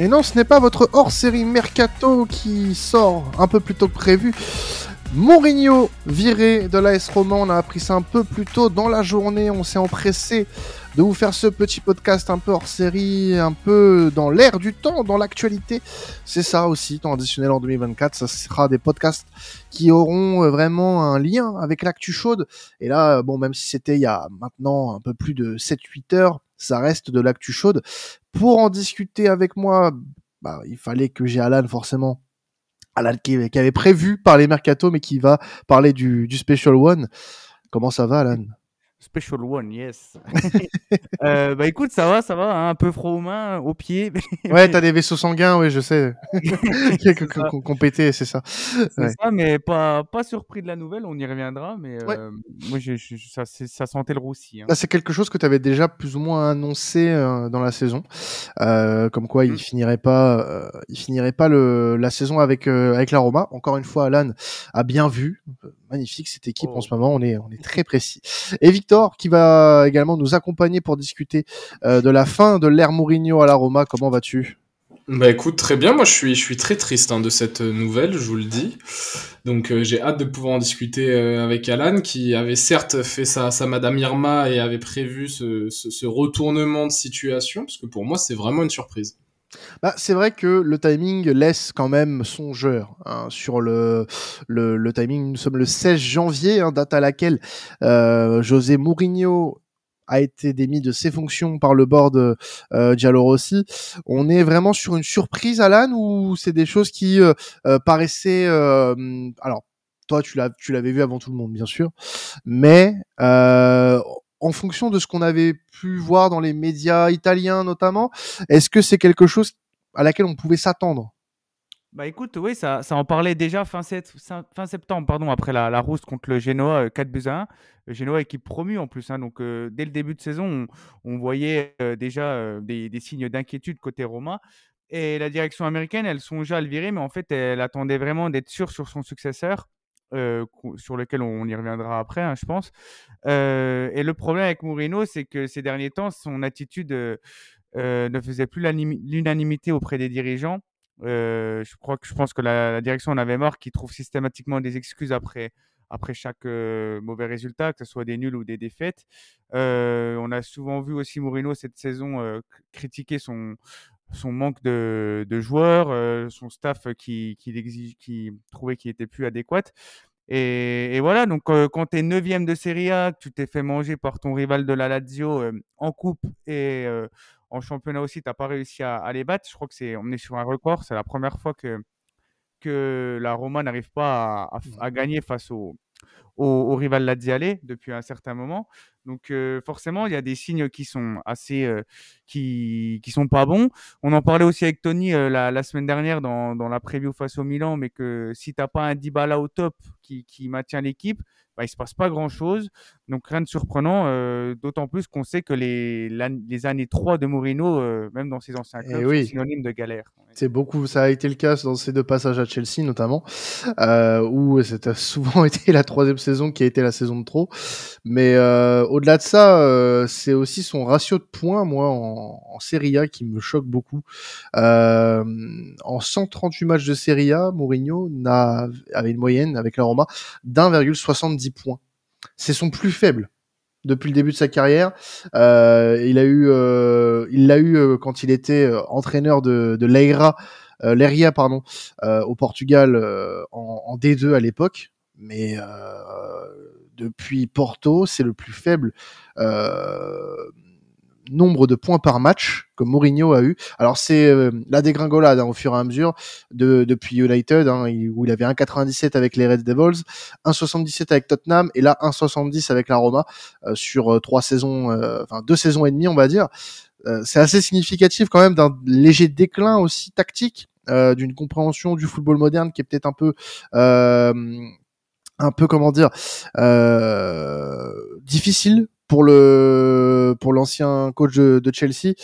Et non, ce n'est pas votre hors-série Mercato qui sort un peu plus tôt que prévu. Mourinho viré de l'AS Roman, on a appris ça un peu plus tôt dans la journée, on s'est empressé de vous faire ce petit podcast un peu hors série, un peu dans l'air du temps, dans l'actualité. C'est ça aussi, temps additionnel en 2024, ça sera des podcasts qui auront euh, vraiment un lien avec l'actu chaude. Et là, bon, même si c'était il y a maintenant un peu plus de 7-8 heures, ça reste de l'actu chaude. Pour en discuter avec moi, bah, il fallait que j'ai Alan forcément Alan qui, avait prévu parler mercato, mais qui va parler du, du Special One. Comment ça va, Alan? Special One, yes. euh, bah écoute, ça va, ça va, hein, un peu froid aux mains, aux pieds. ouais, t'as des vaisseaux sanguins, oui, je sais. Qu'on pété, c'est ça. C'est ça, mais pas, pas surpris de la nouvelle, on y reviendra, mais euh, moi, je, je, ça, ça, sentait le roussi. Hein. Bah, c'est quelque chose que tu avais déjà plus ou moins annoncé euh, dans la saison, euh, comme quoi il mmh. finirait pas, euh, il finirait pas le, la saison avec avec la Roma. Encore une fois, Alan a bien vu, magnifique cette équipe en ce oh. moment, on est on est très précis. Et Victor qui va également nous accompagner pour discuter euh, de la fin de l'ère Mourinho à la Roma. Comment vas-tu? Bah écoute, très bien. Moi, je suis, je suis très triste hein, de cette nouvelle, je vous le dis. Donc, euh, j'ai hâte de pouvoir en discuter euh, avec Alan, qui avait certes fait sa, sa Madame Irma et avait prévu ce, ce, ce retournement de situation, parce que pour moi, c'est vraiment une surprise. Bah, c'est vrai que le timing laisse quand même songeur hein, sur le, le, le, timing. Nous sommes le 16 janvier, hein, date à laquelle euh, José Mourinho a été démis de ses fonctions par le board euh, Giallo Rossi. On est vraiment sur une surprise, Alan, ou c'est des choses qui euh, euh paraissaient... Euh, alors, toi, tu l'avais vu avant tout le monde, bien sûr, mais euh, en fonction de ce qu'on avait pu voir dans les médias italiens notamment, est-ce que c'est quelque chose à laquelle on pouvait s'attendre? Bah écoute, oui, ça, en parlait déjà fin, septembre, pardon, après la, la rousse contre le Genoa, 4 euh, buts à 1. Le Genoa équipe promue en plus, hein, donc euh, dès le début de saison, on, voyait euh, déjà des, des, signes d'inquiétude côté Roma. Et la direction américaine, elle songeait à le virer, mais en fait, elle attendait vraiment d'être sûre sur son successeur. Euh, sur lequel on y reviendra après, hein, je pense. Euh, et le problème avec Mourinho, c'est que ces derniers temps, son attitude euh, ne faisait plus l'unanimité auprès des dirigeants. je crois que je pense que la, direction en avait marre, qui trouve systématiquement des excuses après après chaque mauvais résultat, que ce soit des nuls ou des défaites. on a souvent vu aussi Mourinho cette saison critiquer son son manque de, de joueurs, euh, son staff qui, qui, exige, qui trouvait qu'il était plus adéquat. Et, et voilà, donc euh, quand tu es neuvième de Serie A, tu t'es fait manger par ton rival de la Lazio euh, en coupe et en championnat aussi, tu n'as pas réussi à, à, les battre. Je crois que c'est, on est sur un record. C'est la première fois que, que la Roma n'arrive pas à, à, à, gagner face au, au, au rival Laziale depuis un certain moment. Donc euh, forcément, il y a des signes qui sont assez, euh, qui qui sont pas bons. On en parlait aussi avec Tony euh, la, la, semaine dernière dans, dans la preview face au Milan, mais que si t'as pas un Dybala au top qui, qui maintient l'équipe, bah, il se passe pas grand chose. Donc rien de surprenant, d'autant plus qu'on sait que les, les années 3 de Mourinho, même dans ses anciens eh clubs, oui. sont synonymes de galère. C'est beaucoup, ça a été le cas dans ces deux passages à Chelsea notamment, où c'était souvent été la troisième saison qui a été la saison de trop. Mais euh, au-delà de ça, euh, c'est aussi son ratio de points, moi, en, en Serie A qui me choque beaucoup. Euh, en 138 matchs de Serie A, Mourinho avait une moyenne avec la Roma d'1,70 points. C'est son plus faible depuis le début de sa carrière. Euh, il a eu, euh, il l'a eu euh, quand il était euh, entraîneur de, de Leira, euh, Leiria pardon, euh, au Portugal en, en, D2 à l'époque. Mais depuis Porto, c'est le plus faible nombre de points par match que Mourinho a eu. Alors c'est euh, la dégringolade hein, au fur et à mesure de, depuis United, hein, où il avait 1,97 avec les Red Devils, 1,77 avec Tottenham et là 1,70 avec la Roma euh, sur euh, trois saisons, enfin deux saisons et demie on va dire. c'est assez significatif quand même d'un léger déclin aussi tactique, d'une compréhension du football moderne qui est peut-être un peu un peu comment dire difficile pour le pour l'ancien coach de, de, Chelsea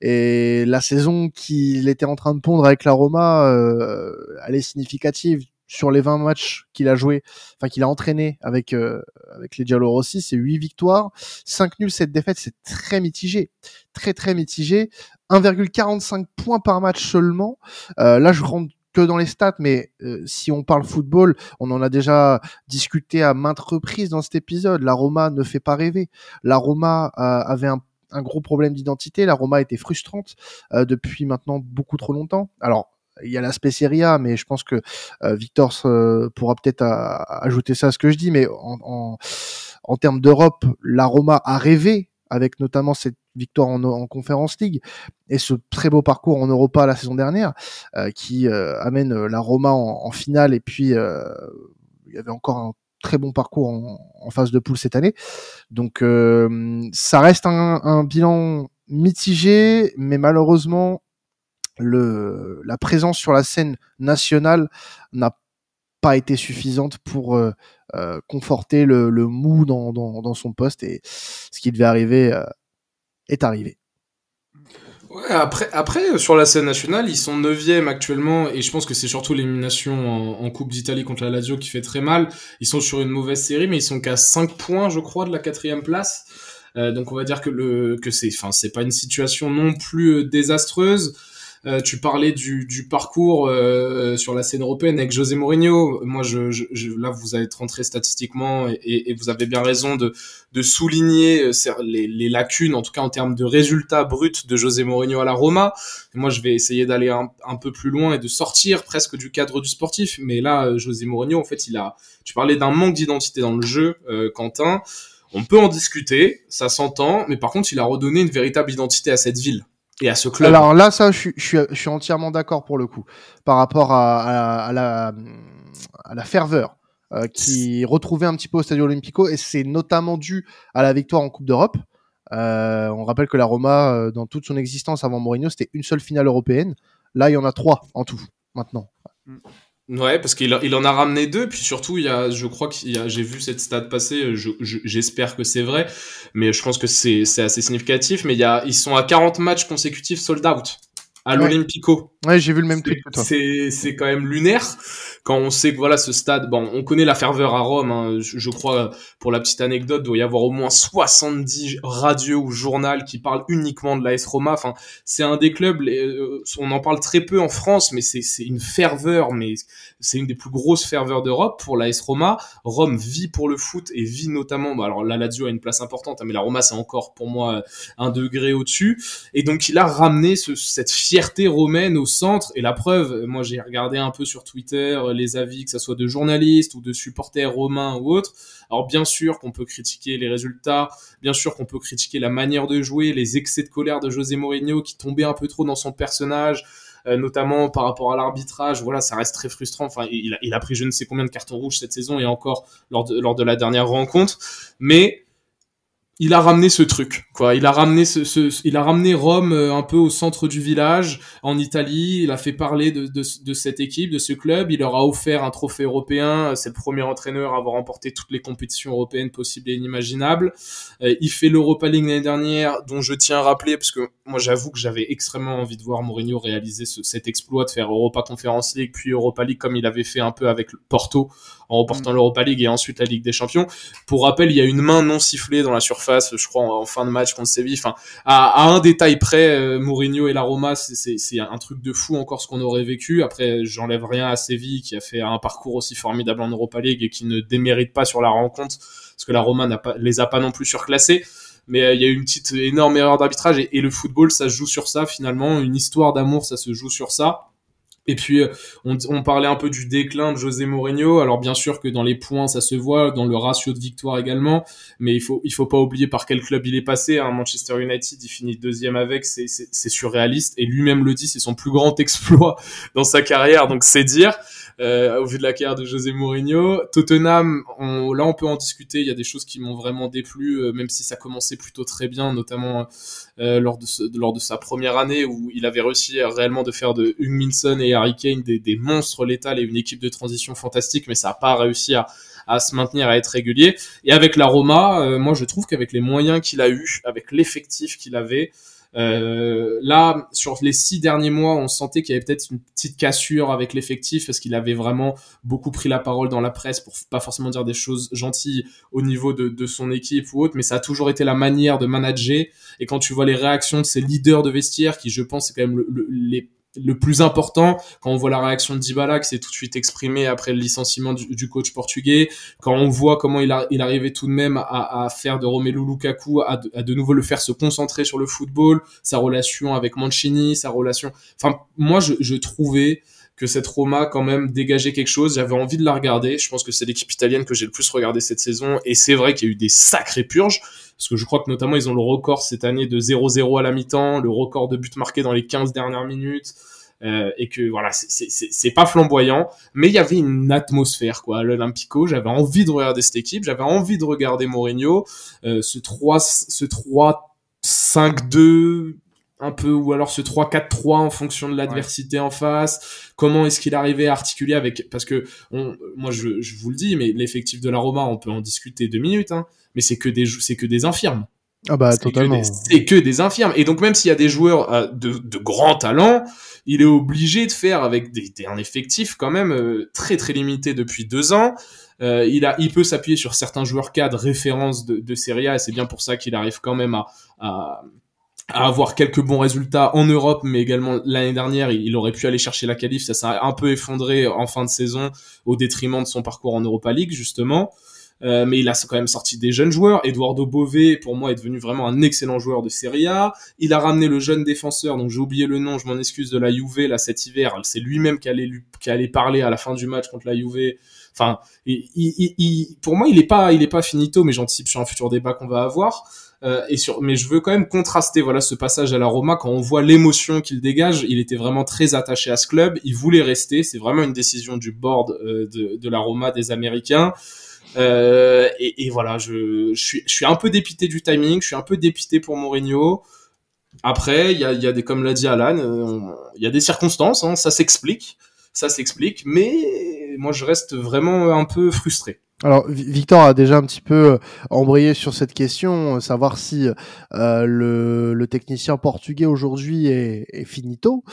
et la saison qu'il était en train de pondre avec la Roma euh, elle est significative sur les 20 matchs qu'il a joué, enfin qu'il a entraîné avec euh, avec les Rossi, c'est 8 victoires, 5 nuls, 7 défaites, c'est très mitigé, très très mitigé. 1,45 points par match seulement. Euh, là, je rentre dans les stats, mais euh, si on parle football, on en a déjà discuté à maintes reprises dans cet épisode. La Roma ne fait pas rêver. La Roma avait un, gros problème d'identité. La Roma était frustrante depuis maintenant beaucoup trop longtemps. Alors il y a l'aspect Serie A, mais je pense que euh, Victor euh, pourra peut-être ajouter ça à ce que je dis. Mais en, en, en termes d'Europe, la Roma a rêvé avec notamment cette victoire en, en Conference League et ce très beau parcours en Europa la saison dernière euh, qui amène la Roma en, en finale et puis il y avait encore un très bon parcours en, en phase de poule cette année. Donc ça reste un, un bilan mitigé, mais malheureusement le, la présence sur la scène nationale n'a pas été suffisante pour euh, euh, conforter le, le mou dans, dans, dans, son poste et ce qui devait arriver euh, est arrivé. Après, après, sur la scène nationale, ils sont 9 actuellement, et je pense que c'est surtout l'élimination en, Coupe d'Italie contre la Lazio qui fait très mal. Ils sont sur une mauvaise série, mais ils sont qu'à 5 points, je crois, de la quatrième place. Euh, donc on va dire que le que c'est, c'est pas une situation non plus désastreuse. Euh, tu parlais du, du parcours euh, sur la scène européenne avec José Mourinho. Moi, je, je, là, vous allez rentré statistiquement et, et, vous avez bien raison de, de souligner euh, les, les, lacunes, en tout cas en termes de résultats bruts de José Mourinho à la Roma. moi, je vais essayer d'aller un, un, peu plus loin et de sortir presque du cadre du sportif. Mais là, José Mourinho, en fait, il a. Tu parlais d'un manque d'identité dans le jeu, euh, Quentin. On peut en discuter, ça s'entend, mais par contre, il a redonné une véritable identité à cette ville et à ce club. Alors là, ça, je, je, je suis entièrement d'accord pour le coup, par rapport à, à, à, la, à la ferveur euh, qui retrouvait un petit peu au Stadio Olimpico, et c'est notamment dû à la victoire en Coupe d'Europe. Euh, on rappelle que la Roma, euh, dans toute son existence avant Mourinho, c'était une seule finale européenne. Là, il y en a trois en tout, maintenant. Mm. Ouais, parce qu'il il en a ramené deux, puis surtout, il y a, je crois a, j'ai vu cette stat passer, j'espère que c'est vrai, mais je pense que c'est, c'est assez significatif, mais il y a, ils sont à 40 matchs consécutifs sold out à l'Olympico. Ouais, j'ai vu le même truc que toi. C'est, c'est quand même lunaire quand on sait que voilà ce stade, bon, on connaît la ferveur à Rome. Hein, je, crois, pour la petite anecdote, doit y avoir au moins 70 radios ou journal qui parlent uniquement de l'AS Roma. Enfin, c'est un des clubs, euh, on en parle très peu en France, mais c'est, c'est une ferveur, mais c'est une des plus grosses ferveurs d'Europe pour l'AS Roma. Rome vit pour le foot et vit notamment, bah, alors la Lazio a une place importante, hein, mais la Roma c'est encore pour moi un degré au-dessus. Et donc il a ramené ce, cette fierté romaine au centre. Et la preuve, moi j'ai regardé un peu sur Twitter les avis, que ce soit de journalistes ou de supporters romains ou autres. Alors bien sûr qu'on peut critiquer les résultats, bien sûr qu'on peut critiquer la manière de jouer, les excès de colère de José Mourinho qui tombait un peu trop dans son personnage, euh, notamment par rapport à l'arbitrage. Voilà, ça reste très frustrant. Enfin, il a, il a, pris je ne sais combien de cartons rouges cette saison et encore lors de, lors de la dernière rencontre. Mais il a ramené ce truc, quoi. Il a ramené ce, il a ramené Rome euh, un peu au centre du village en Italie. Il a fait parler de, cette équipe, de ce club. Il leur a offert un trophée européen. C'est le premier entraîneur à avoir remporté toutes les compétitions européennes possibles et inimaginables. Euh, il fait l'Europa League l'année dernière, dont je tiens à rappeler parce que moi j'avoue que j'avais extrêmement envie de voir Mourinho réaliser ce, cet exploit de faire Europa Conference League puis Europa League comme il avait fait un peu avec Porto en remportant mm. l'Europa League et ensuite la Ligue des Champions. Pour rappel, il y a une main non sifflée dans la surface, je crois, en, fin de match contre Séville. Enfin, à, à un détail près, euh, Mourinho et la Roma, c'est un truc de fou encore ce qu'on aurait vécu. Après, j'enlève rien à Séville qui a fait un parcours aussi formidable en Europa League et qui ne démérite pas sur la rencontre parce que la Roma n'a pas, les a pas non plus surclassés mais euh, il y a eu une petite énorme erreur d'arbitrage et, et, le football ça se joue sur ça finalement une histoire d'amour ça se joue sur ça et puis, euh, on, parlait un peu du déclin de José Mourinho. Alors, bien sûr que dans les points, ça se voit, dans le ratio de victoire également. Mais il faut, il faut pas oublier par quel club il est passé. Hein. Manchester United, il finit deuxième avec, c'est surréaliste. Et lui-même le dit, c'est son plus grand exploit dans sa carrière. Donc, c'est dire euh, au vu de la carrière de José Mourinho. Tottenham, on, là on peut en discuter, il y a des choses qui m'ont vraiment déplu, euh, même si ça commençait plutôt très bien, notamment euh, lors, de lors de sa première année où il avait réussi réellement de faire de Hugminson et Harry Kane des, des monstres létals et une équipe de transition fantastique, mais ça n'a pas réussi à, à se maintenir, à être régulier. Et avec la Roma, euh, moi je trouve qu'avec les moyens qu'il a eu, avec l'effectif qu'il avait, là, sur les six derniers mois, on sentait qu'il y avait peut-être une petite cassure avec l'effectif parce qu'il avait vraiment beaucoup pris la parole dans la presse pour pas forcément dire des choses gentilles au niveau de, son équipe ou autre, mais ça a toujours été la manière de manager. Et quand tu vois les réactions de ces leaders de vestiaire, qui je pense c'est quand même le, le, les le plus important, quand on voit la réaction de Dybala qui s'est tout de suite exprimé après le licenciement du, coach portugais, quand on voit comment il, a, il arrivait tout de même à, faire de Romelu Lukaku, à, de nouveau le faire se concentrer sur le football, sa relation avec Mancini, sa relation... Enfin, moi, je, je trouvais que cette Roma quand même dégageait quelque chose. J'avais envie de la regarder. Je pense que c'est l'équipe italienne que j'ai le plus regardé cette saison. Et c'est vrai qu'il y a eu des sacrées purges. Parce que je crois que notamment ils ont le record cette année de 0-0 à la mi-temps, le record de buts marqués dans les 15 dernières minutes. Euh, et que voilà, c'est pas flamboyant, mais il y avait une atmosphère quoi. À l'Olympico, j'avais envie de regarder cette équipe, j'avais envie de regarder Mourinho, euh, ce 3 ce 3 5-2 un peu ou alors ce 3-4-3 en fonction de l'adversité en face. Comment est-ce qu'il arrivait à articuler avec parce que on, moi je, je, vous le dis mais l'effectif de la Roma on peut en discuter deux minutes hein, mais c'est que des c'est que des infirmes ah bah totalement c'est que, des infirmes et donc même s'il y a des joueurs euh, de, de grands talents il est obligé de faire avec des, des un effectif quand même euh, très très limité depuis deux ans euh, il, a, il peut s'appuyer sur certains joueurs cadres références de, de Serie A et c'est bien pour ça qu'il arrive quand même à, à, à avoir quelques bons résultats en Europe, mais également l'année dernière, il aurait pu aller chercher la qualif. Ça s'est un peu effondré en fin de saison au détriment de son parcours en Europa League, justement. Euh, mais il a quand même sorti des jeunes joueurs. Eduardo Bové, pour moi, est devenu vraiment un excellent joueur de Serie A. Il a ramené le jeune défenseur, donc j'ai oublié le nom, je m'en excuse, de la Juve, là, cet hiver. C'est lui-même qui allait, qui allait parler à la fin du match contre la Juve. Enfin, il, il, il, pour moi, il est pas, il est pas finito, mais j'anticipe sur un futur débat qu'on va avoir. Euh, et sur, mais je veux quand même contraster voilà ce passage à la Roma quand on voit l'émotion qu'il dégage. Il était vraiment très attaché à ce club. Il voulait rester. C'est vraiment une décision du board euh, de, de, la Roma des Américains. Euh, et, et, voilà, je, je, suis, je suis un peu dépité du timing. Je suis un peu dépité pour Mourinho. Après, il y a, y a des, comme l'a dit Alan, euh, il y a des circonstances. Hein, ça s'explique, ça s'explique. Mais moi, je reste vraiment un peu frustré. Alors Victor a déjà un petit peu euh, embrayé sur cette question, euh, savoir si euh, le, le, technicien portugais aujourd'hui est, est, finito.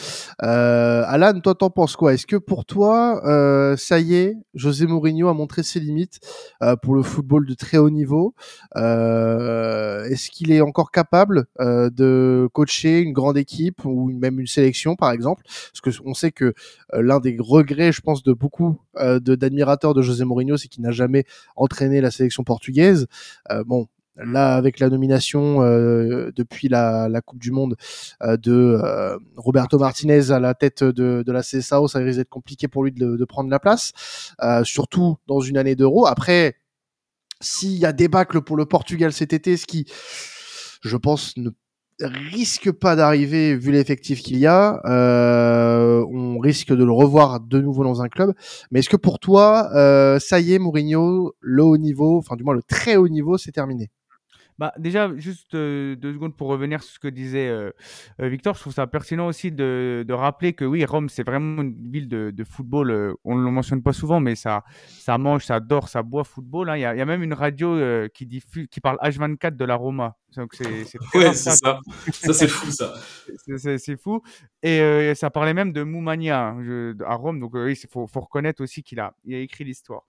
Euh, Alan, toi t'en penses quoi? Est-ce que pour toi, euh, ça y est, José Mourinho a montré ses limites euh, pour le football de très haut niveau? Est-ce qu'il est encore capable de coacher une grande équipe ou même une sélection par exemple? Parce que on sait que l'un des regrets, je pense, de beaucoup d'admirateurs de, de José Mourinho, c'est qu'il n'a jamais entraîner la sélection portugaise. Euh, bon, là avec la nomination euh, depuis la, Coupe du Monde euh, de Roberto Martinez à la tête de, la CSAO, ça risque d'être compliqué pour lui de, de prendre la place, surtout dans une année d'Euro. Après, s'il y a débâcle pour le Portugal cet été, ce qui, je pense, ne risque pas d'arriver vu l'effectif qu'il y a. Euh, on risque de le revoir de nouveau dans un club. Mais est-ce que pour toi, euh, ça y est, Mourinho, le haut niveau, enfin du moins le très haut niveau, c'est terminé? Bah, déjà, juste euh, deux secondes pour revenir sur ce que disait euh, euh, Victor. Je trouve ça pertinent aussi de, de rappeler que oui, Rome, c'est vraiment une ville de, de football. On ne le mentionne pas souvent, mais ça, ça mange, ça dort, ça boit football. Hein. Il y, a, y, a, même une radio qui, diffuse, qui parle H24 de la Roma. Donc c'est, ouais, c'est ça. ça, c'est fou, ça. c'est, c'est fou. Et ça parlait même de Moumania hein, à Rome. Donc oui, il faut, faut, reconnaître aussi qu'il a, il a écrit l'histoire.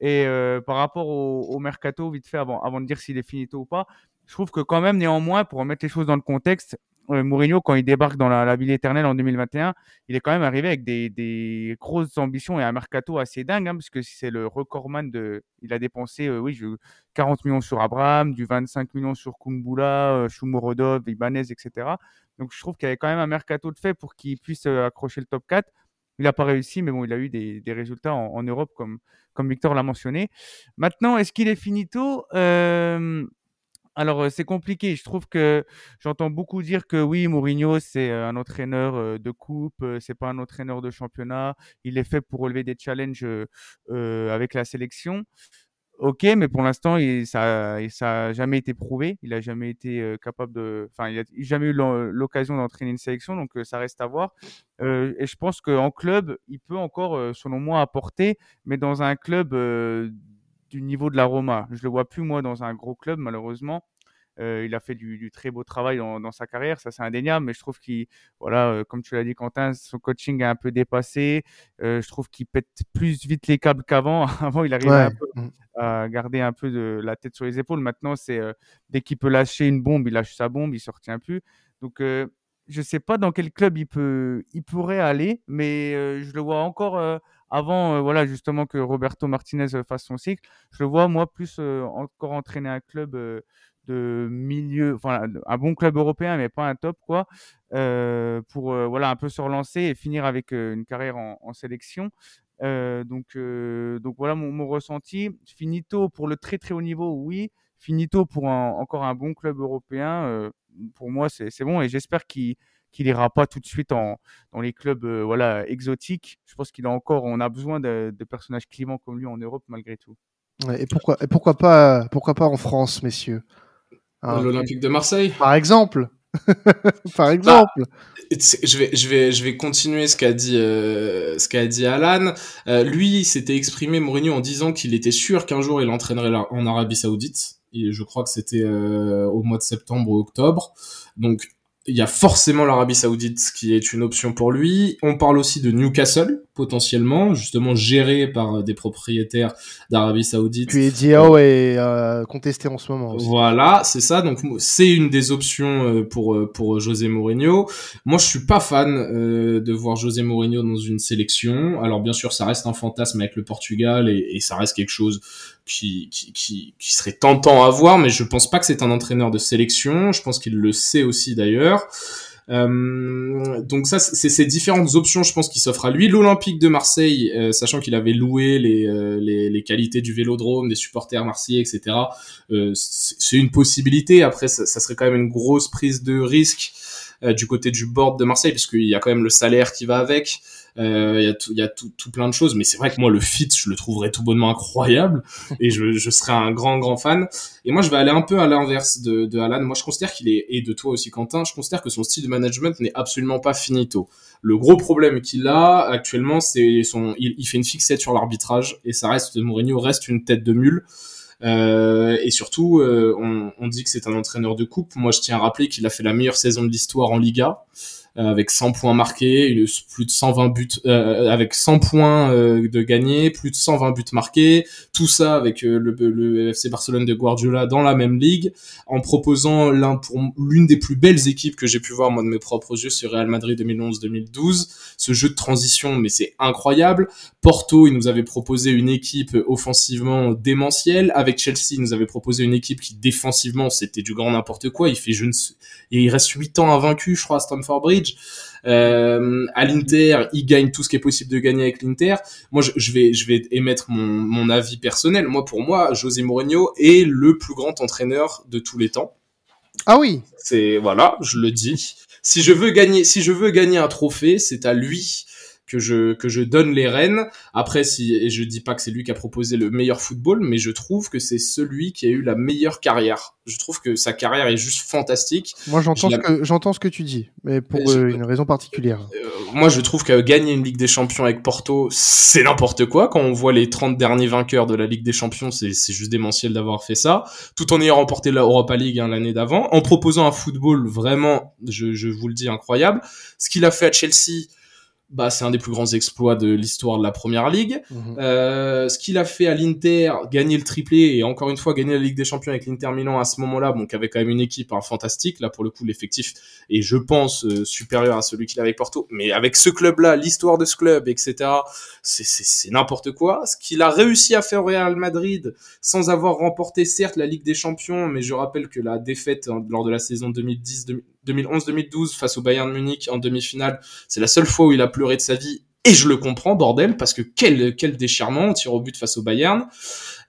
Et par rapport au, au, mercato, vite fait, avant, avant de dire s'il est finito ou pas, je trouve que quand même, néanmoins, pour remettre les choses dans le contexte, euh, Mourinho, quand il débarque dans la, ville éternelle en 2021, il est quand même arrivé avec des, grosses ambitions et un mercato assez dingue, hein, parce que c'est le recordman de. Il a dépensé, euh, oui, je, 40 millions sur Abraham, du 25 millions sur Kumbula, euh, Shumurodov, Ibanez, etc. Donc je trouve qu'il y avait quand même un mercato de fait pour qu'il puisse euh, accrocher le top 4. Il n'a pas réussi, mais bon, il a eu des, des résultats en, en, Europe, comme, comme Victor l'a mentionné. Maintenant, est-ce qu'il est finito? Alors, c'est compliqué. Je trouve que j'entends beaucoup dire que oui, Mourinho, c'est un entraîneur de coupe, c'est pas un entraîneur de championnat. Il est fait pour relever des challenges avec la sélection. Ok, mais pour l'instant, ça, ça a jamais été prouvé. Il a jamais été capable de, enfin, il a jamais eu l'occasion d'entraîner une sélection, donc ça reste à voir. Et je pense qu'en club, il peut encore, selon moi, apporter, mais dans un club du niveau de la Roma. Je le vois plus moi dans un gros club malheureusement. il a fait du, très beau travail dans, sa carrière, ça c'est indéniable, mais je trouve qu'il, voilà, comme tu l'as dit Quentin, son coaching est un peu dépassé. je trouve qu'il pète plus vite les câbles qu'avant. Avant, il arrivait un peu mmh. à garder un peu de la tête sur les épaules. Maintenant, c'est dès qu'il peut lâcher une bombe, il lâche sa bombe, il ne se retient plus. Donc je sais pas dans quel club il peut, il pourrait aller, mais je le vois encore avant, voilà, justement que Roberto Martinez fasse son cycle. Je le vois moi plus encore entraîner un club de milieu, enfin un bon club européen, mais pas un top quoi, pour voilà un peu se relancer et finir avec une carrière en, sélection. donc, donc voilà mon, mon, ressenti. Finito pour le très très haut niveau, oui. Finito pour encore un bon club européen pour moi, c'est bon. Et j'espère qu'il qu'il ira pas tout de suite en, dans les clubs euh, voilà exotiques. Je pense qu'il a encore, on a besoin de, personnages clivants comme lui en Europe malgré tout. et pourquoi, et pourquoi pas, pourquoi pas en France, messieurs? Hein, L'Olympique de Marseille, par exemple. par bah, exemple. je vais, je vais, je vais continuer ce qu'a dit, euh, ce qu'a dit Alan. Euh, lui, s'était exprimé Mourinho en disant qu'il était sûr qu'un jour il entraînerait en Arabie Saoudite je crois que c'était euh, au mois de septembre ou octobre. Donc il y a forcément l'Arabie Saoudite qui est une option pour lui. On parle aussi de Newcastle potentiellement, justement géré par des propriétaires d'Arabie Saoudite. Puis Diao est euh, contesté en ce moment. Aussi. Voilà, c'est ça. Donc c'est une des options euh, pour euh, pour José Mourinho. Moi, je suis pas fan de voir José Mourinho dans une sélection. Alors bien sûr, ça reste un fantasme avec le Portugal et, et ça reste quelque chose qui, qui, qui, serait tentant à voir, mais je pense pas que c'est un entraîneur de sélection. Je pense qu'il le sait aussi d'ailleurs. Euh, donc ça, c'est ces différentes options, je pense, qui s'offrent à lui. L'Olympique de Marseille, euh, sachant qu'il avait loué les, euh, les, les, qualités du Vélodrome, des supporters marseillais, etc. c'est une possibilité. Après, ça, ça, serait quand même une grosse prise de risque du côté du board de Marseille, puisqu'il y a quand même le salaire qui va avec. Euh, il y a tout, y a tout, tout, plein de choses, mais c'est vrai que moi le fit, je le trouverais tout bonnement incroyable et je, je serais un grand grand fan. Et moi, je vais aller un peu à l'inverse de, de Alan. Moi, je considère qu'il est et de toi aussi, Quentin. Je considère que son style de management n'est absolument pas finito. Le gros problème qu'il a actuellement, c'est son, il, il, fait une fixette sur l'arbitrage et ça reste Mourinho reste une tête de mule. Euh, et surtout, euh, on, on, dit que c'est un entraîneur de coupe. Moi, je tiens à rappeler qu'il a fait la meilleure saison de l'histoire en Liga. Euh, avec 100 points marqués, plus de 120 buts, euh, avec 100 points euh, de gagner, plus de 120 buts marqués, tout ça avec le, le, FC Barcelone de Guardiola dans la même ligue, en proposant l'un pour l'une des plus belles équipes que j'ai pu voir moi de mes propres yeux sur Real Madrid 2011-2012. Ce jeu de transition, mais c'est incroyable. Porto, il nous avait proposé une équipe offensivement démentielle. Avec Chelsea, il nous avait proposé une équipe qui défensivement, c'était du grand n'importe quoi. Il fait je ne et il reste 8 ans invaincu, je crois, à Stamford Bridge. Euh, à l'Inter, il gagne tout ce qui est possible de gagner avec l'Inter. Moi, je, je, vais, je vais émettre mon, mon avis personnel. Moi, pour moi, José Mourinho est le plus grand entraîneur de tous les temps. Ah oui. C'est voilà, je le dis. Si je veux gagner, si je veux gagner un trophée, c'est à lui que je que je donne les rênes. Après, si et je dis pas que c'est lui qui a proposé le meilleur football, mais je trouve que c'est celui qui a eu la meilleure carrière. Je trouve que sa carrière est juste fantastique. Moi, j'entends ce que j'entends ce que tu dis, mais pour euh, une raison particulière. Euh, moi, je trouve que gagner une Ligue des Champions avec Porto, c'est n'importe quoi. Quand on voit les 30 derniers vainqueurs de la Ligue des Champions, c'est c'est juste démentiel d'avoir fait ça, tout en ayant remporté la Europa League hein, l'année d'avant, en proposant un football vraiment, je, je vous le dis, incroyable. Ce qu'il a fait à Chelsea bah, c'est un des plus grands exploits de l'histoire de la première ligue. Mhm. Euh, ce qu'il a fait à l'Inter, gagner le triplé et encore une fois gagner la Ligue des Champions avec l'Inter Milan à ce moment-là, bon, qui avait quand même une équipe hein, fantastique. Là, pour le coup, l'effectif est, je pense, euh, supérieur à celui qu'il avait avec Porto. Mais avec ce club-là, l'histoire de ce club, etc., c'est n'importe quoi. Ce qu'il a réussi à faire au Real Madrid sans avoir remporté, certes, la Ligue des Champions, mais je rappelle que la défaite hein, lors de la saison 2010 2011-2012 face au Bayern Munich en demi-finale, c'est la seule fois où il a pleuré de sa vie et je le comprends, bordel, parce que quel quel déchirement, tir au but face au Bayern.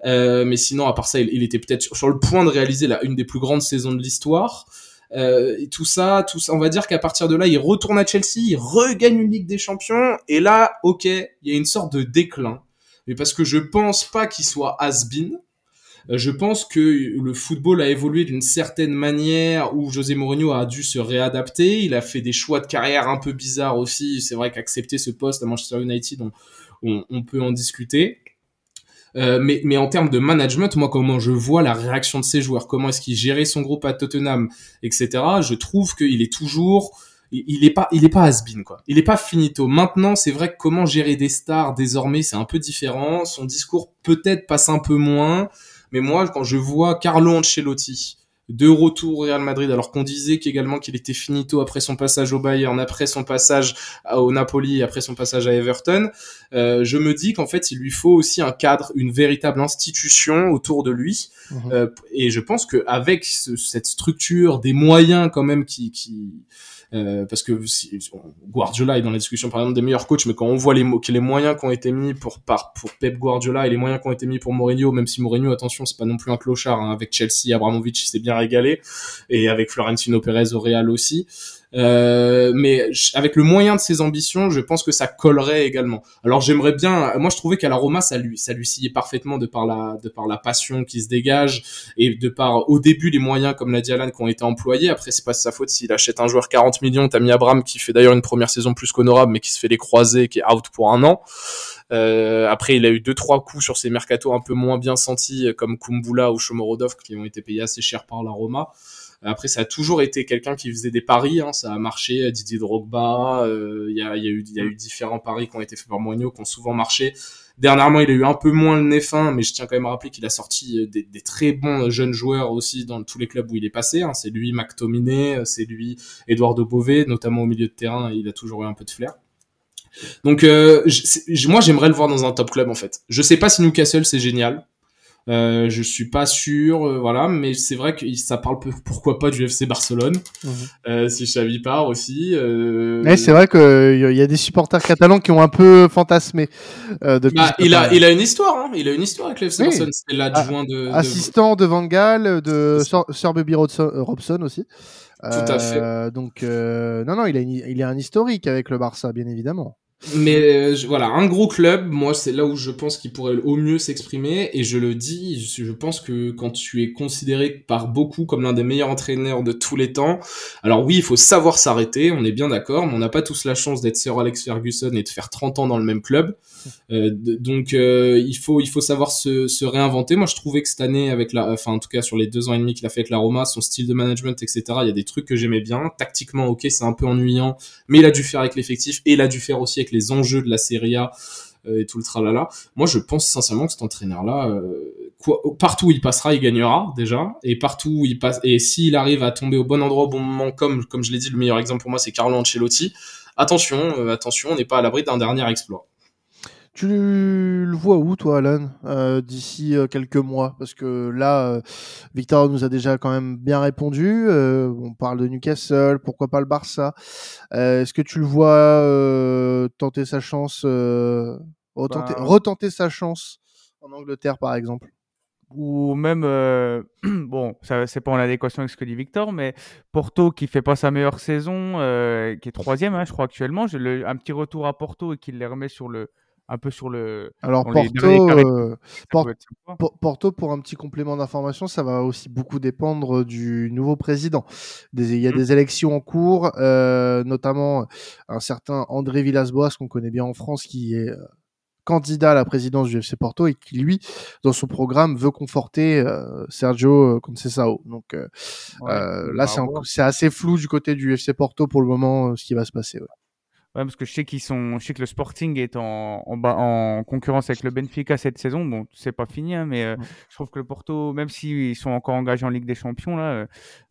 Euh, mais sinon, à part ça, il, était peut-être sur, le point de réaliser la, une des plus grandes saisons de l'histoire. Euh, et tout ça, tout ça, on va dire qu'à partir de là, il retourne à Chelsea, il regagne une Ligue des Champions, et là, ok, il y a une sorte de déclin. Mais parce que je pense pas qu'il soit has-been, je pense que le football a évolué d'une certaine manière où José Mourinho a dû se réadapter. Il a fait des choix de carrière un peu bizarres aussi. C'est vrai qu'accepter ce poste à Manchester United, on, peut en discuter. Euh, mais, en termes de management, moi, comment je vois la réaction de ces joueurs, comment est-ce qu'il gérait son groupe à Tottenham, etc., je trouve qu'il est toujours il est pas il est pas has quoi. Il est pas finito. Maintenant, c'est vrai que comment gérer des stars désormais, c'est un peu différent. Son discours peut-être passe un peu moins, mais moi quand je vois Carlo Ancelotti de retour au Real Madrid, alors qu'on disait qu'également qu'il était finito après son passage au Bayern, après son passage au Napoli, après son passage à Everton, euh, je me dis qu'en fait, il lui faut aussi un cadre, une véritable institution autour de lui. Mhm. Euh, et je pense qu'avec cette structure, des moyens quand même qui, qui euh, parce que si, Guardiola est dans la discussion par exemple des meilleurs coachs, mais quand on voit les, les moyens qui ont été mis pour, par, pour Pep Guardiola et les moyens qui ont été mis pour Mourinho, même si Mourinho, attention, c'est pas non plus un clochard, hein, avec Chelsea, Abramovich s'est bien régalé, et avec Florentino Pérez au Real aussi. Euh, mais avec le moyen de ses ambitions, je pense que ça collerait également. Alors j'aimerais bien, moi je trouvais qu'à la Roma ça lui ça lui sciait parfaitement de par la de par la passion qui se dégage et de par au début les moyens comme l'a dit qui ont été employés. Après c'est pas sa faute s'il achète un joueur 40 millions, t'as mis Abraham qui fait d'ailleurs une première saison plus qu'honorable mais qui se fait les croisés, qui est out pour un an. Euh, après il a eu deux trois coups sur ses mercatos un peu moins bien sentis comme Kumbula ou Shomorodov qui ont été payés assez cher par la Roma. Après, ça a toujours été quelqu'un qui faisait des paris. Hein, ça a marché. Didier Drogba. Euh, il y, a, y, a eu, y a eu différents paris qui ont été faits par Mourinho, qui ont souvent marché. Dernièrement, il a eu un peu moins le nez fin, mais je tiens quand même à rappeler qu'il a sorti euh, des, des, très bons jeunes joueurs aussi dans tous les clubs où il est passé. Hein. C'est lui, McTominay, c'est lui, Eduardo Bové, notamment au milieu de terrain. Il a toujours eu un peu de flair. Donc, euh, moi, j'aimerais le voir dans un top club en fait. Je sais pas si Newcastle c'est génial. Euh, je suis pas sûr, euh, voilà, mais c'est vrai que ça parle pourquoi pas du FC Barcelone, mhm. euh, si Xavi part aussi. Euh... Mais c'est vrai qu'il y a des supporters catalans qui ont un peu fantasmé. Euh, bah, il a, il a une histoire, hein. il a une histoire avec le FC Barcelone. C'est l'adjoint de, assistant de Van Gaal, de Sir Bobby Robson aussi. Tout à fait. Donc non, non, il a, il a un historique avec le Barça, bien évidemment. Mais euh, voilà, un gros club, moi c'est là où je pense qu'il pourrait au mieux s'exprimer et je le dis, je pense que quand tu es considéré par beaucoup comme l'un des meilleurs entraîneurs de tous les temps, alors oui, il faut savoir s'arrêter, on est bien d'accord, mais on n'a pas tous la chance d'être Sir Alex Ferguson et de faire 30 ans dans le même club. Euh, donc euh, il faut il faut savoir se, se, réinventer. Moi je trouvais que cette année avec la, enfin en tout cas sur les deux ans et demi qu'il a fait avec la Roma, son style de management etc. Il y a des trucs que j'aimais bien. Tactiquement ok c'est un peu ennuyant, mais il a dû faire avec l'effectif et il a dû faire aussi avec les enjeux de la Serie A euh, et tout le tralala. Moi, je pense sincèrement que cet entraîneur-là, euh, partout où il passera, il gagnera déjà, et partout où il passe, et s'il arrive à tomber au bon endroit au bon moment, comme comme je l'ai dit, le meilleur exemple pour moi, c'est Carlo Ancelotti. Attention, euh, attention, on n'est pas à l'abri d'un dernier exploit. Tu le vois où, toi, Alan, d'ici quelques mois? Parce que là, Victor nous a déjà quand même bien répondu. on parle de Newcastle, pourquoi pas le Barça. Est-ce que tu le vois tenter sa chance, retenter, bah. retenter, sa chance en Angleterre, par exemple? Ou même, bon, c'est pas en adéquation avec ce que dit Victor, mais Porto qui fait pas sa meilleure saison, qui est troisième, hein, je crois actuellement, j'ai un petit retour à Porto et qui les remet sur le, un peu sur le. Alors Porto, euh, Porto, pour un petit complément d'information, ça va aussi beaucoup dépendre du nouveau président. Des, il y a mmh. des élections en cours, euh, notamment un certain André Villas-Boas qu'on connaît bien en France, qui est euh, candidat à la présidence du FC Porto et qui lui, dans son programme, veut conforter Sergio Conceição. Donc là, c'est assez flou du côté du FC Porto pour le moment, ce qui va se passer. Ouais parce que je sais qu'ils sont, je sais que le Sporting est en, en, en concurrence avec le Benfica cette saison. Bon, c'est pas fini, hein, mais euh, je trouve que le Porto, même s'ils sont encore engagés en Ligue des Champions là, euh,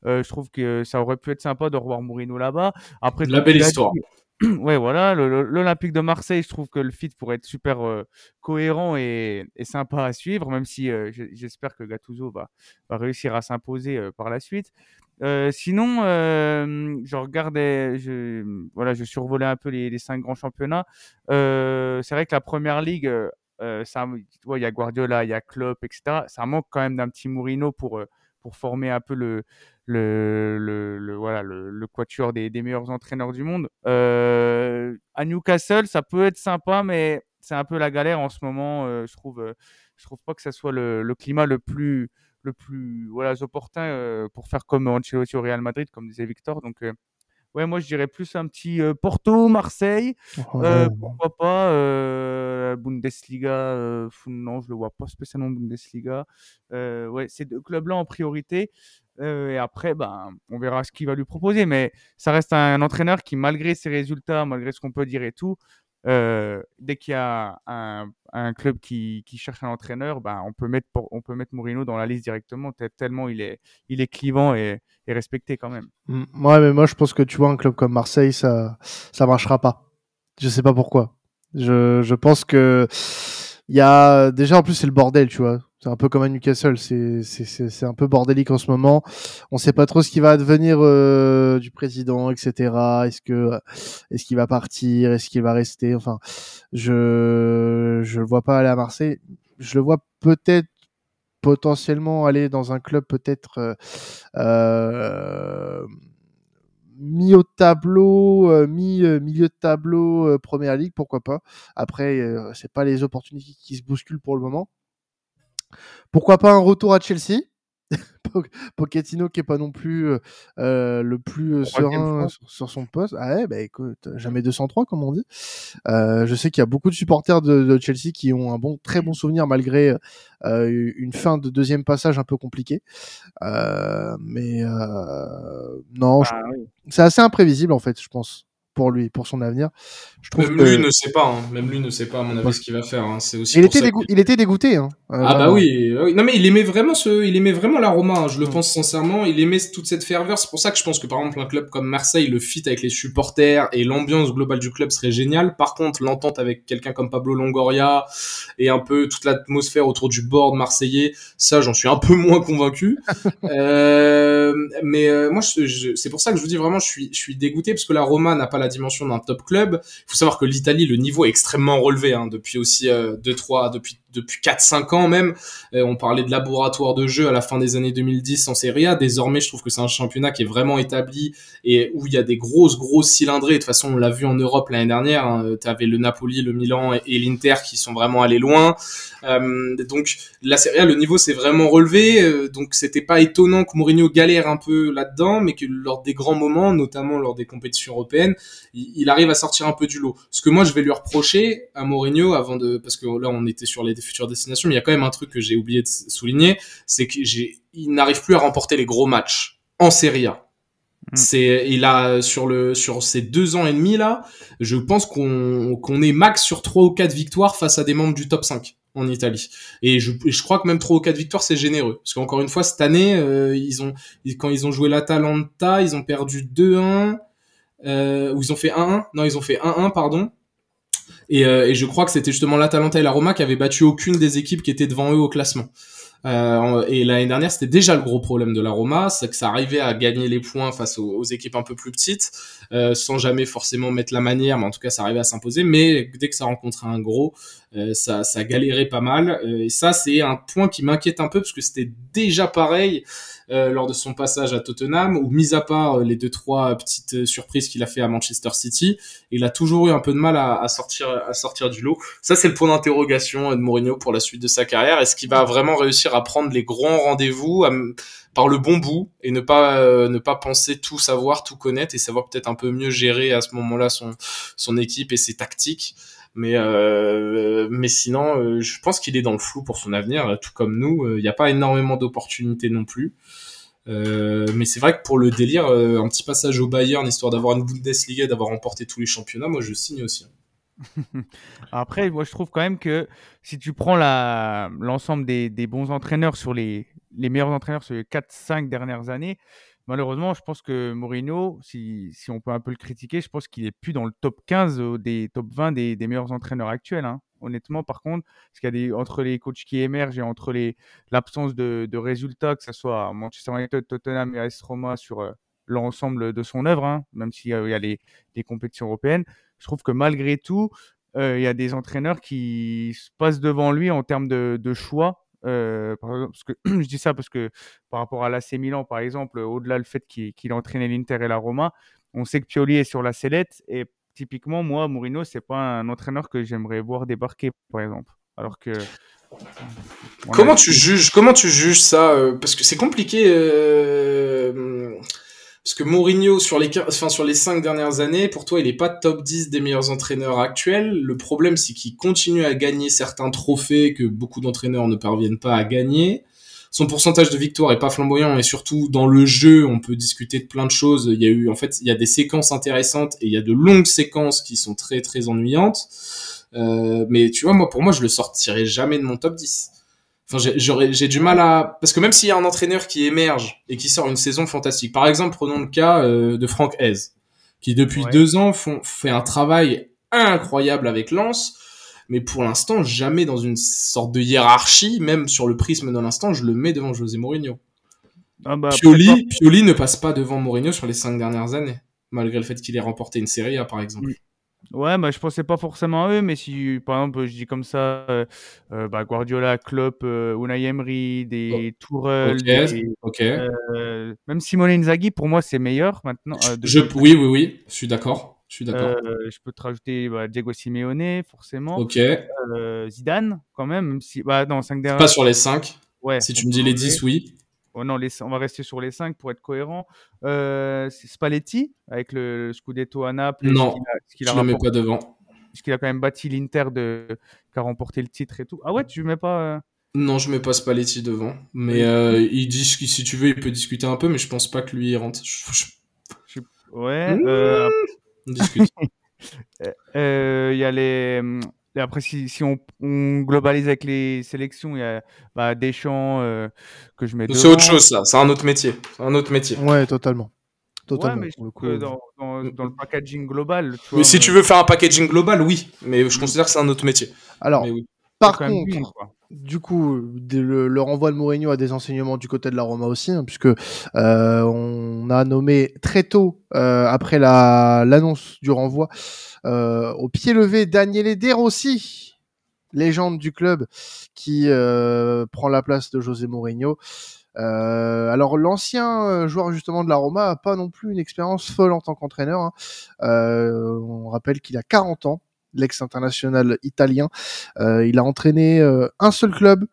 euh je trouve que ça aurait pu être sympa de revoir Mourinho là-bas. Après, la belle histoire. ouais, voilà, l'Olympique de Marseille, je trouve que le fit pourrait être super euh, cohérent et, et, sympa à suivre, même si j'espère que Gattuso va, va réussir à s'imposer par la suite. Euh, sinon, euh, je regardais, je, voilà, je survolais un peu les, cinq grands championnats. Euh, c'est vrai que la première ligue, il y a Guardiola, il y a Klopp, etc. Ça manque quand même d'un petit Mourinho pour pour former un peu le le, voilà le, quatuor des, des, meilleurs entraîneurs du monde. à Newcastle, ça peut être sympa, mais c'est un peu la galère en ce moment. je trouve, je trouve pas que ça soit le climat le plus le plus voilà, opportun euh, pour faire comme Ancelotti au Real Madrid, comme disait Victor. Donc, euh, ouais, moi je dirais plus un petit Porto, Marseille. pourquoi pas Bundesliga Non, je le vois pas spécialement Bundesliga. ouais, ces deux clubs-là en priorité. et après, ben, on verra ce qu'il va lui proposer. Mais ça reste un, entraîneur qui, malgré ses résultats, malgré ce qu'on peut dire et tout, dès qu'il y a un, club qui, cherche un entraîneur, ben, on, peut mettre, on peut mettre Mourinho dans la liste directement, tellement il est, il est clivant et, respecté quand même. Ouais, mais moi je pense que tu vois, un club comme Marseille, ça ça marchera pas. Je sais pas pourquoi. Je, je pense que y a déjà en plus c'est le bordel, tu vois. C'est un peu comme à Newcastle, c'est un peu bordélique en ce moment. On sait pas trop ce qui va advenir euh, du président, etc. Est-ce que est-ce qu'il va partir, est-ce qu'il va rester? Enfin, je je le vois pas aller à Marseille. Je le vois peut-être potentiellement aller dans un club peut-être euh, euh mis au tableau, euh, mi euh, milieu de tableau, euh, première ligue, pourquoi pas. Après, c'est pas les opportunités qui se bousculent pour le moment. Pourquoi pas un retour à Chelsea? Pochettino qui est pas non plus euh, le plus serein sur, son poste. Ah ouais, bah écoute, jamais 203 comme on dit. Euh, je sais qu'il y a beaucoup de supporters de, Chelsea qui ont un bon, très bon souvenir malgré euh, une fin de deuxième passage un peu compliquée. mais non, bah c'est assez imprévisible en fait, je pense pour lui, pour son avenir. Je trouve même lui ne sait pas, hein. même lui ne sait pas à mon avis ce qu'il va faire. Hein. C'est aussi. Il était, il était dégoûté. Hein. Euh, ah bah oui, non mais il aimait vraiment ce, il aimait vraiment la Roma. Je le pense sincèrement. Il aimait toute cette ferveur. C'est pour ça que je pense que par exemple un club comme Marseille, le fit avec les supporters et l'ambiance globale du club serait génial. Par contre, l'entente avec quelqu'un comme Pablo Longoria et un peu toute l'atmosphère autour du board marseillais, ça j'en suis un peu moins convaincu. euh, mais euh, moi, c'est pour ça que je vous dis vraiment, je suis, je suis dégoûté parce que la Roma n'a pas la dimension d'un top club. Il faut savoir que l'Italie, le niveau est extrêmement relevé hein, depuis aussi euh, deux, trois, depuis depuis 4-5 ans même. Euh, on parlait de laboratoire de jeu à la fin des années 2010 en Serie A. Désormais, je trouve que c'est un championnat qui est vraiment établi et où il y a des grosses, grosses cylindrées. De toute façon, on l'a vu en Europe l'année dernière. Hein. Tu avais le Napoli, le Milan et, l'Inter qui sont vraiment allés loin. Euh, donc, la Serie A, le niveau s'est vraiment relevé. donc, c'était pas étonnant que Mourinho galère un peu là-dedans, mais que lors des grands moments, notamment lors des compétitions européennes, il, arrive à sortir un peu du lot. Ce que moi je vais lui reprocher à Mourinho avant de, parce que là on était sur les futures destinations, mais il y a quand même un truc que j'ai oublié de souligner, c'est qu'il n'arrive plus à remporter les gros matchs en Serie A. Mm. C'est, il a sur le sur ces deux ans et demi là, je pense qu'on qu'on est max sur trois ou quatre victoires face à des membres du top 5 en Italie. Et je, je crois que même trois ou quatre victoires c'est généreux parce qu'encore une fois cette année euh, ils ont quand ils ont joué l'Atalanta, ils ont perdu 2-1 euh, où ils ont fait 1-1. Non, ils ont fait 1-1, pardon. Et, euh, et, je crois que c'était justement l'Atalanta et la Roma qui avaient battu aucune des équipes qui étaient devant eux au classement. Euh, et l'année dernière, c'était déjà le gros problème de la Roma, c'est que ça arrivait à gagner les points face aux, équipes un peu plus petites, euh, sans jamais forcément mettre la manière, mais en tout cas, ça arrivait à s'imposer. Mais dès que ça rencontrait un gros, euh, ça, ça galérait pas mal. Euh, et ça, c'est un point qui m'inquiète un peu parce que c'était déjà pareil euh, lors de son passage à Tottenham, où mis à part les deux trois petites surprises qu'il a fait à Manchester City, il a toujours eu un peu de mal à, à sortir à sortir du lot. Ça, c'est le point d'interrogation de Mourinho pour la suite de sa carrière. Est-ce qu'il va vraiment réussir à prendre les grands rendez-vous par le bon bout et ne pas ne pas penser tout savoir, tout connaître et savoir peut-être un peu mieux gérer à ce moment-là son son équipe et ses tactiques? Mais euh, mais sinon, euh, je pense qu'il est dans le flou pour son avenir, tout comme nous. Il n'y a pas énormément d'opportunités non plus. Euh, mais c'est vrai que pour le délire, un petit passage au Bayern, histoire d'avoir une Bundesliga, d'avoir remporté tous les championnats, moi je signe aussi. Après, moi je trouve quand même que si tu prends l'ensemble des, bons entraîneurs sur les, meilleurs entraîneurs sur les 4-5 dernières années, malheureusement, je pense que Mourinho, si, on peut un peu le critiquer, je pense qu'il est plus dans le top 15 euh, des top 20 des, meilleurs entraîneurs actuels. Hein. Honnêtement, par contre, parce qu'il y a des, entre les coachs qui émergent et entre l'absence de, résultats, que ce soit Manchester United, Tottenham et AS Roma sur euh, l'ensemble de son œuvre, hein, même s'il y a, les, les, compétitions européennes, je trouve que malgré tout, euh, il y a des entraîneurs qui se passent devant lui en termes de, de choix euh, parce que je dis ça parce que par rapport à l'AC Milan, par exemple, au-delà le fait qu'il qu entraîné l'Inter et la Roma, on sait que Pioli est sur la sellette et typiquement, moi, Mourinho, c'est pas un entraîneur que j'aimerais voir débarquer, par exemple. Alors que comment tu juges comment tu juges ça euh, parce que c'est compliqué euh, Parce que Mourinho, sur les, enfin, sur les cinq dernières années, pour toi, il est pas top 10 des meilleurs entraîneurs actuels. Le problème, c'est qu'il continue à gagner certains trophées que beaucoup d'entraîneurs ne parviennent pas à gagner. Son pourcentage de victoire est pas flamboyant et surtout dans le jeu, on peut discuter de plein de choses. Il y a eu, en fait, il y a des séquences intéressantes et il y a de longues séquences qui sont très, très ennuyantes. Euh, mais tu vois, moi, pour moi, je le sortirai jamais de mon top 10. Enfin, j'aurais, j'ai du mal à, parce que même s'il y a un entraîneur qui émerge et qui sort une saison fantastique, par exemple, prenons le cas euh, de Franck Hez, qui depuis deux ans font, fait un travail incroyable avec Lens, mais pour l'instant, jamais dans une sorte de hiérarchie, même sur le prisme de l'instant, je le mets devant José Mourinho. Ah bah, Pioli, Pioli ne passe pas devant Mourinho sur les cinq dernières années, malgré le fait qu'il ait remporté une série A, par exemple. Ouais, bah, je pensais pas forcément à eux, mais si par exemple je dis comme ça, euh, euh, bah, Guardiola, Klopp, euh, Unai Emery, des oh. Tourelle, même Simone Inzaghi, pour moi c'est meilleur maintenant. je, oui, oui, oui, je suis d'accord. Je suis d'accord. je peux te rajouter bah, Diego Simeone, forcément. Ok. Zidane, quand même, même si, bah, non, 5 dernières. Pas sur les 5. Ouais. Si tu me dis les 10, oui. Oh non, on va rester sur les 5 pour être cohérent. Euh, Spalletti avec le, Scudetto à Naples. Non, ce qu'il a, je ne le mets pas devant. Parce qu'il a quand même bâti l'Inter de... qui a remporté le titre et tout. Ah ouais, tu ne mets pas. Euh non, je mets pas Spalletti devant. Mais euh, il dit si tu veux, il peut discuter un peu, mais je pense pas que lui il rentre. Ouais. Mmh. Euh... On discute. Il y a les et après, si, si on, on, globalise avec les sélections, il y a bah, Deschamps euh, que je mets C'est autre chose, ça. C'est un autre métier. un autre métier. Ouais, totalement. Totalement. Ouais, mais je que dans, dans, dans, le packaging global. Tu vois, mais si tu veux faire un packaging global, oui. Mais je considère que c'est un autre métier. Alors, oui. par contre, du coup, le, renvoi de Mourinho a des enseignements du côté de la Roma aussi, hein, puisque euh, on a nommé très tôt, euh, après l'annonce du renvoi, euh, au pied levé Daniele De Rossi, légende du club, qui prend la place de José Mourinho. Alors l'ancien joueur justement de la Roma a pas non plus une expérience folle en tant qu'entraîneur. Hein. on rappelle qu'il a 40 ans, l'ex-international italien. il a entraîné un seul club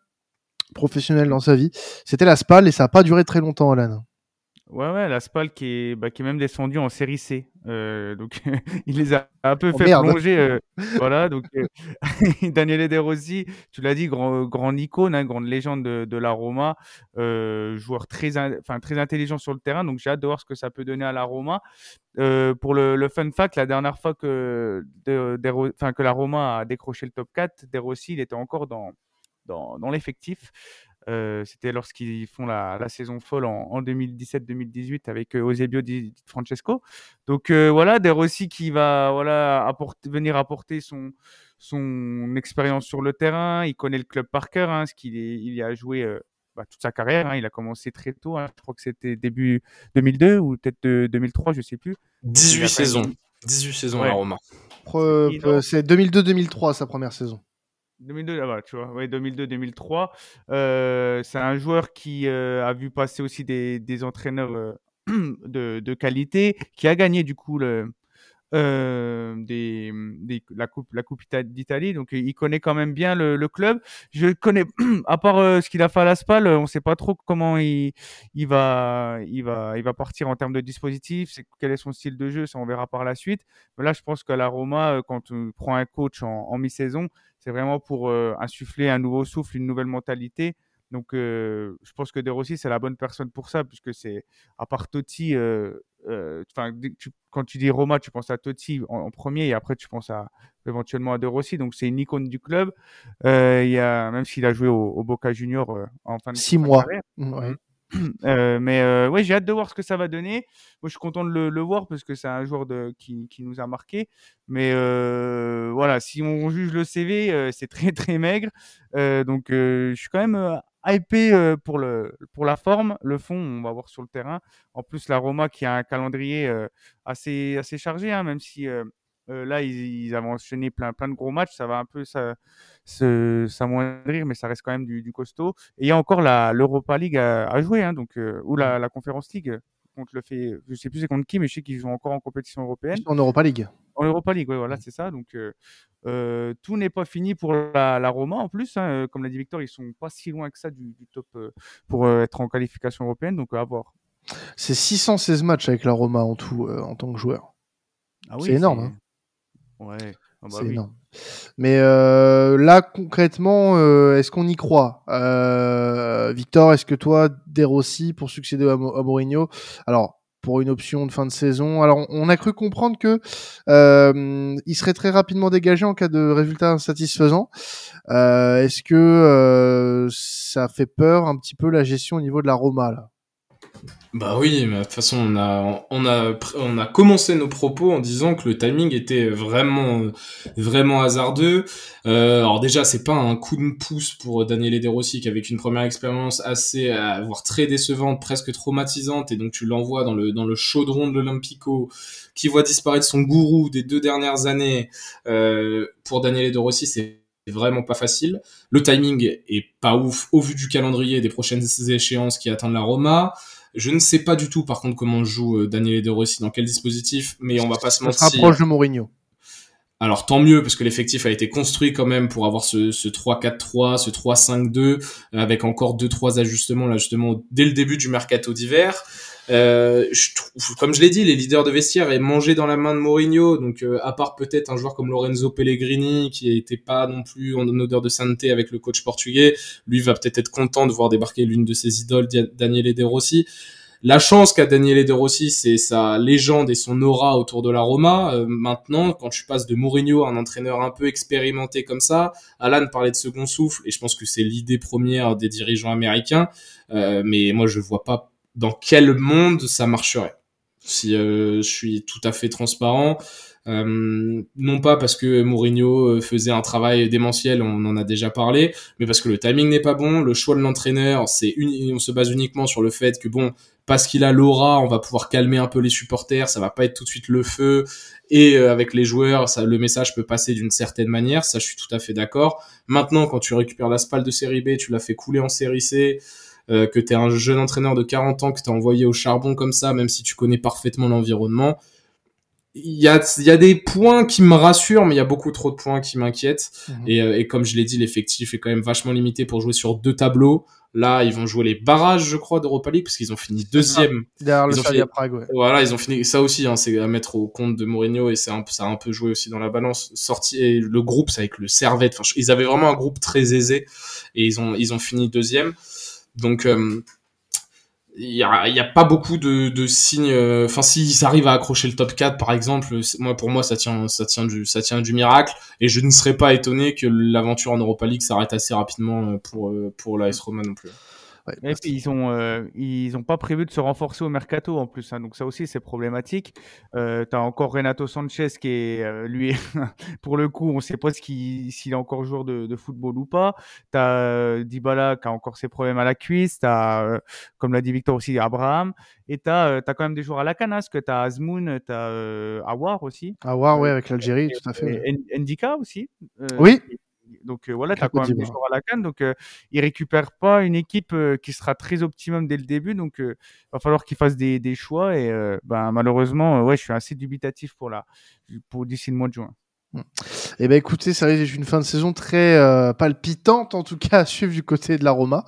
professionnel dans sa vie. C'était la Spal et ça n'a pas duré très longtemps, Alan. Ouais, ouais, la Spal qui est, bah, qui est même descendu en série C. Euh, donc, il les a un peu oh, fait plonger. Euh, voilà, donc euh, Daniele De Rossi, tu l'as dit, grand, grand icône, hein, grande légende de, de la Roma, joueur très, enfin, très intelligent sur le terrain. Donc, j'ai hâte de voir ce que ça peut donner à la Roma. pour le, le, fun fact, la dernière fois que, de, de, que la Roma a décroché le top 4, De Rossi, il était encore dans, dans, dans l'effectif. Euh, c'était lorsqu'ils font la, la, saison folle en, en 2017-2018 avec euh, Eusebio Di Francesco. Donc euh, voilà, De Rossi qui va voilà apporter, venir apporter son son expérience sur le terrain. Il connaît le club par cœur, hein, ce qu'il il y a joué euh, bah, toute sa carrière. Hein. Il a commencé très tôt. Hein. Je crois que c'était début 2002 ou peut-être 2003, je sais plus. 18 saisons. 18 saisons à Roma. C'est 2002-2003 sa première saison. 2002, là-bas, tu vois. Ouais, 2002-2003. Euh, c'est un joueur qui euh, a vu passer aussi des, des entraîneurs euh, de, de, qualité, qui a gagné du coup le, euh, des, des, la coupe la coupe d'Italie. Donc il connaît quand même bien le, le club. Je connais à part euh, ce qu'il a fait à la Spal on sait pas trop comment il, il va il va il va partir en termes de dispositif c'est quel est son style de jeu ça on verra par la suite. Mais là je pense qu'à la Roma quand on prend un coach en, mi-saison c'est vraiment pour euh, insuffler un nouveau souffle, une nouvelle mentalité. Donc, je pense que De Rossi, c'est la bonne personne pour ça, puisque c'est, à part Totti, euh, quand tu dis Roma, tu penses à Totti en, premier, et après, tu penses à, éventuellement à De Rossi. Donc, c'est une icône du club. il y a, même s'il a joué au, Boca Junior en fin de Six mois. Mmh, euh, mais euh, ouais, j'ai hâte de voir ce que ça va donner. Moi, je suis content de le, le voir parce que c'est un joueur de, qui, qui, nous a marqué. Mais euh, voilà, si on juge le CV, c'est très très maigre. Donc, je suis quand même hypé pour, le, pour la forme. Le fond, on va voir sur le terrain. En plus, la Roma qui a un calendrier assez, assez chargé, hein, même si euh, là, ils, ils, avaient enchaîné plein, plein de gros matchs. Ça va un peu s'amoindrir, mais ça reste quand même du, du costaud. Et il y a encore l'Europa League à, à jouer, hein, donc, euh, ou la, la Conference League. Contre le fait, je sais plus c'est contre qui, mais je sais qu'ils jouent encore en compétition européenne. En Europa League. En Europa League, oui, voilà, c'est ça. Donc, euh, tout n'est pas fini pour la, la Roma en plus. Hein. Comme l'a dit Victor, ils sont pas si loin que ça du, du top euh, pour être en qualification européenne. Donc, à voir. C'est 616 matchs avec la Roma en tout en tant que joueur. Ah oui, c'est énorme. Hein. Ouais. Ah bah c'est oui. énorme. Mais là, concrètement, est-ce qu'on y croit? Euh, Victor, est-ce que toi, De Rossi, pour succéder à, Mo- à Mourinho, alors pour une option de fin de saison, alors on- a cru comprendre que euh, il serait très rapidement dégagé en cas de résultat insatisfaisant. Euh, est-ce que euh, ça fait peur un petit peu la gestion au niveau de la Roma là? Bah oui, mais de toute façon, on a, on a, on a commencé nos propos en disant que le timing était vraiment, vraiment hasardeux. Euh, alors déjà, c'est pas un coup de pouce pour Daniele De Rossi qui avec une première expérience assez, euh, voire très décevante, presque traumatisante, et donc tu l'envoies dans le, dans le chaudron de l'Olympico, qui voit disparaître son gourou des deux dernières années. Euh, pour Daniele De Rossi, c'est vraiment pas facile. Le timing est pas ouf au vu du calendrier des prochaines échéances qui attendent la Roma. Je ne sais pas du tout, par contre, comment joue euh, Daniel De Rossi, dans quel dispositif, mais on va pas se Ça se mentir. rapproche de Mourinho. Alors tant mieux, parce que l'effectif a été construit quand même pour avoir ce, ce 3-4-3, ce 3-5-2, euh, avec encore deux trois ajustements là justement dès le début du mercato d'hiver. Euh, je trouve, comme je l'ai dit, les leaders de vestiaire est mangé dans la main de Mourinho, donc euh, à part peut-être un joueur comme Lorenzo Pellegrini qui n'était pas non plus en odeur de sainteté avec le coach portugais, lui va peut-être être content de voir débarquer l'une de ses idoles, Daniele De Rossi. La chance qu'a Daniele De Rossi, c'est sa légende et son aura autour de la Roma. Euh, maintenant, quand tu passes de Mourinho à un entraîneur un peu expérimenté comme ça, Alan parlait de second souffle, et je pense que c'est l'idée première des dirigeants américains. Euh, mais moi, je vois pas dans quel monde ça marcherait. Si euh, je suis tout à fait transparent, euh, non pas parce que Mourinho euh, faisait un travail démentiel, on en a déjà parlé, mais parce que le timing n'est pas bon, le choix de l'entraîneur, c'est on se base uniquement sur le fait que bon, parce qu'il a l'aura, on va pouvoir calmer un peu les supporters, ça va pas être tout de suite le feu, et euh, avec les joueurs, ça, le message peut passer d'une certaine manière, ça je suis tout à fait d'accord. Maintenant, quand tu récupères la spalle de série B, tu l'as fait couler en série C, euh, que t'es un jeune entraîneur de 40 ans que t'as envoyé au charbon comme ça, même si tu connais parfaitement l'environnement, il y a, il y a des points qui me rassurent, mais il y a beaucoup trop de points qui m'inquiètent. Mhm. Et, euh, et comme je l'ai dit, l'effectif est quand même vachement limité pour jouer sur deux tableaux. Là, ils vont jouer les barrages, je crois, d'Europa League, parce qu'ils ont fini deuxième. Derrière le Ils ont Slavia fait- Prague, ouais. Voilà, ils ont fini. Ça aussi, hein, c'est à mettre au compte de Mourinho et c'est un, ça a un peu joué aussi dans la balance. Sorti et le groupe, c'est avec le Servette. Enfin, ils avaient vraiment un groupe très aisé et ils ont ils ont fini deuxième. Donc euh, il y a, y a pas beaucoup de, de signes. euh, Enfin, s'ils arrivent à accrocher le top 4, par exemple, moi pour moi ça tient ça tient du ça tient du miracle et je ne serais pas étonné que l'aventure en Europa League s'arrête assez rapidement euh, pour pour l'AS Roma non plus. Ouais, Et puis ils ont euh, ils ont pas prévu de se renforcer au mercato en plus, hein, donc ça aussi c'est problématique. Euh, T'as encore Renato Sanchez qui est euh, lui pour le coup on sait pas ce s'il est encore joueur de, de football ou pas. T'as euh, Dybala qui a encore ses problèmes à la cuisse. T'as euh, comme l'a dit Victor aussi Abraham et t'as euh, t'as quand même des joueurs à la canas que t'as Azmoun, t'as euh, Awar aussi, voir, ouais, avec l'Algérie, tout à fait. et N- Ndika aussi. Oui. Donc euh, voilà, tu as quand même des joueurs à la canne. Donc euh, ils récupèrent pas une équipe euh, qui sera très optimum dès le début. Donc il va falloir qu'ils fassent des, des choix. Et ben, malheureusement, ouais, je suis assez dubitatif pour, la, pour d'ici le mois de juin. Eh ben écoutez, ça risque d'être une fin de saison très euh, palpitante, en tout cas à suivre du côté de la Roma.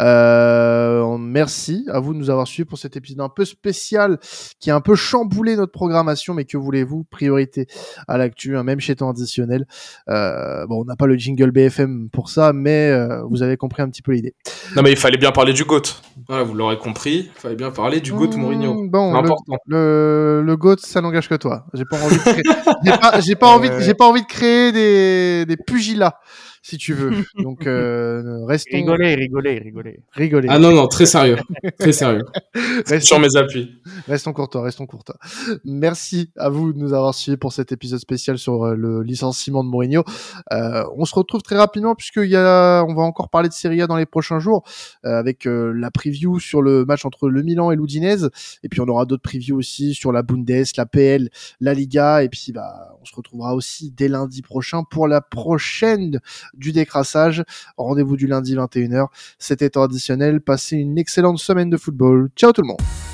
Euh, merci à vous de nous avoir suivis pour cet épisode un peu spécial qui a un peu chamboulé notre programmation, mais que voulez-vous, priorité à l'actu, hein, même chez temps additionnel. Euh, bon, on n'a pas le jingle BFM pour ça, mais euh, vous avez compris un petit peu l'idée. Non mais il fallait bien parler du GOAT. Voilà, vous l'aurez compris, il fallait bien parler du GOAT Mmh, Mourinho. Bon, le, important. le, le GOAT, ça n'engage que toi. J'ai pas envie de j'ai pas, pas envie, de- j'ai pas envie de créer des, des pugilats, si tu veux. Donc, euh, restons, Rigoler, rigoler, rigoler. rigoler. Ah non, non, très sérieux. Très sérieux. Restons, Sur mes appuis. restons courtois, restons courtois. Merci à vous de nous avoir suivis pour cet épisode spécial sur euh, le licenciement de Mourinho. Euh, on se retrouve très rapidement puisqu'il y a, on va encore parler de Serie A dans les prochains jours euh, avec euh, la preview sur le match entre le Milan et l'Udinese. Et puis on aura d'autres previews aussi sur la Bundes, la PL, la Liga. Et puis bah, on se retrouvera aussi dès lundi prochain pour la prochaine du décrassage. Rendez-vous du lundi 21h. C'était temps additionnel. Passez une excellente semaine de football. Ciao tout le monde.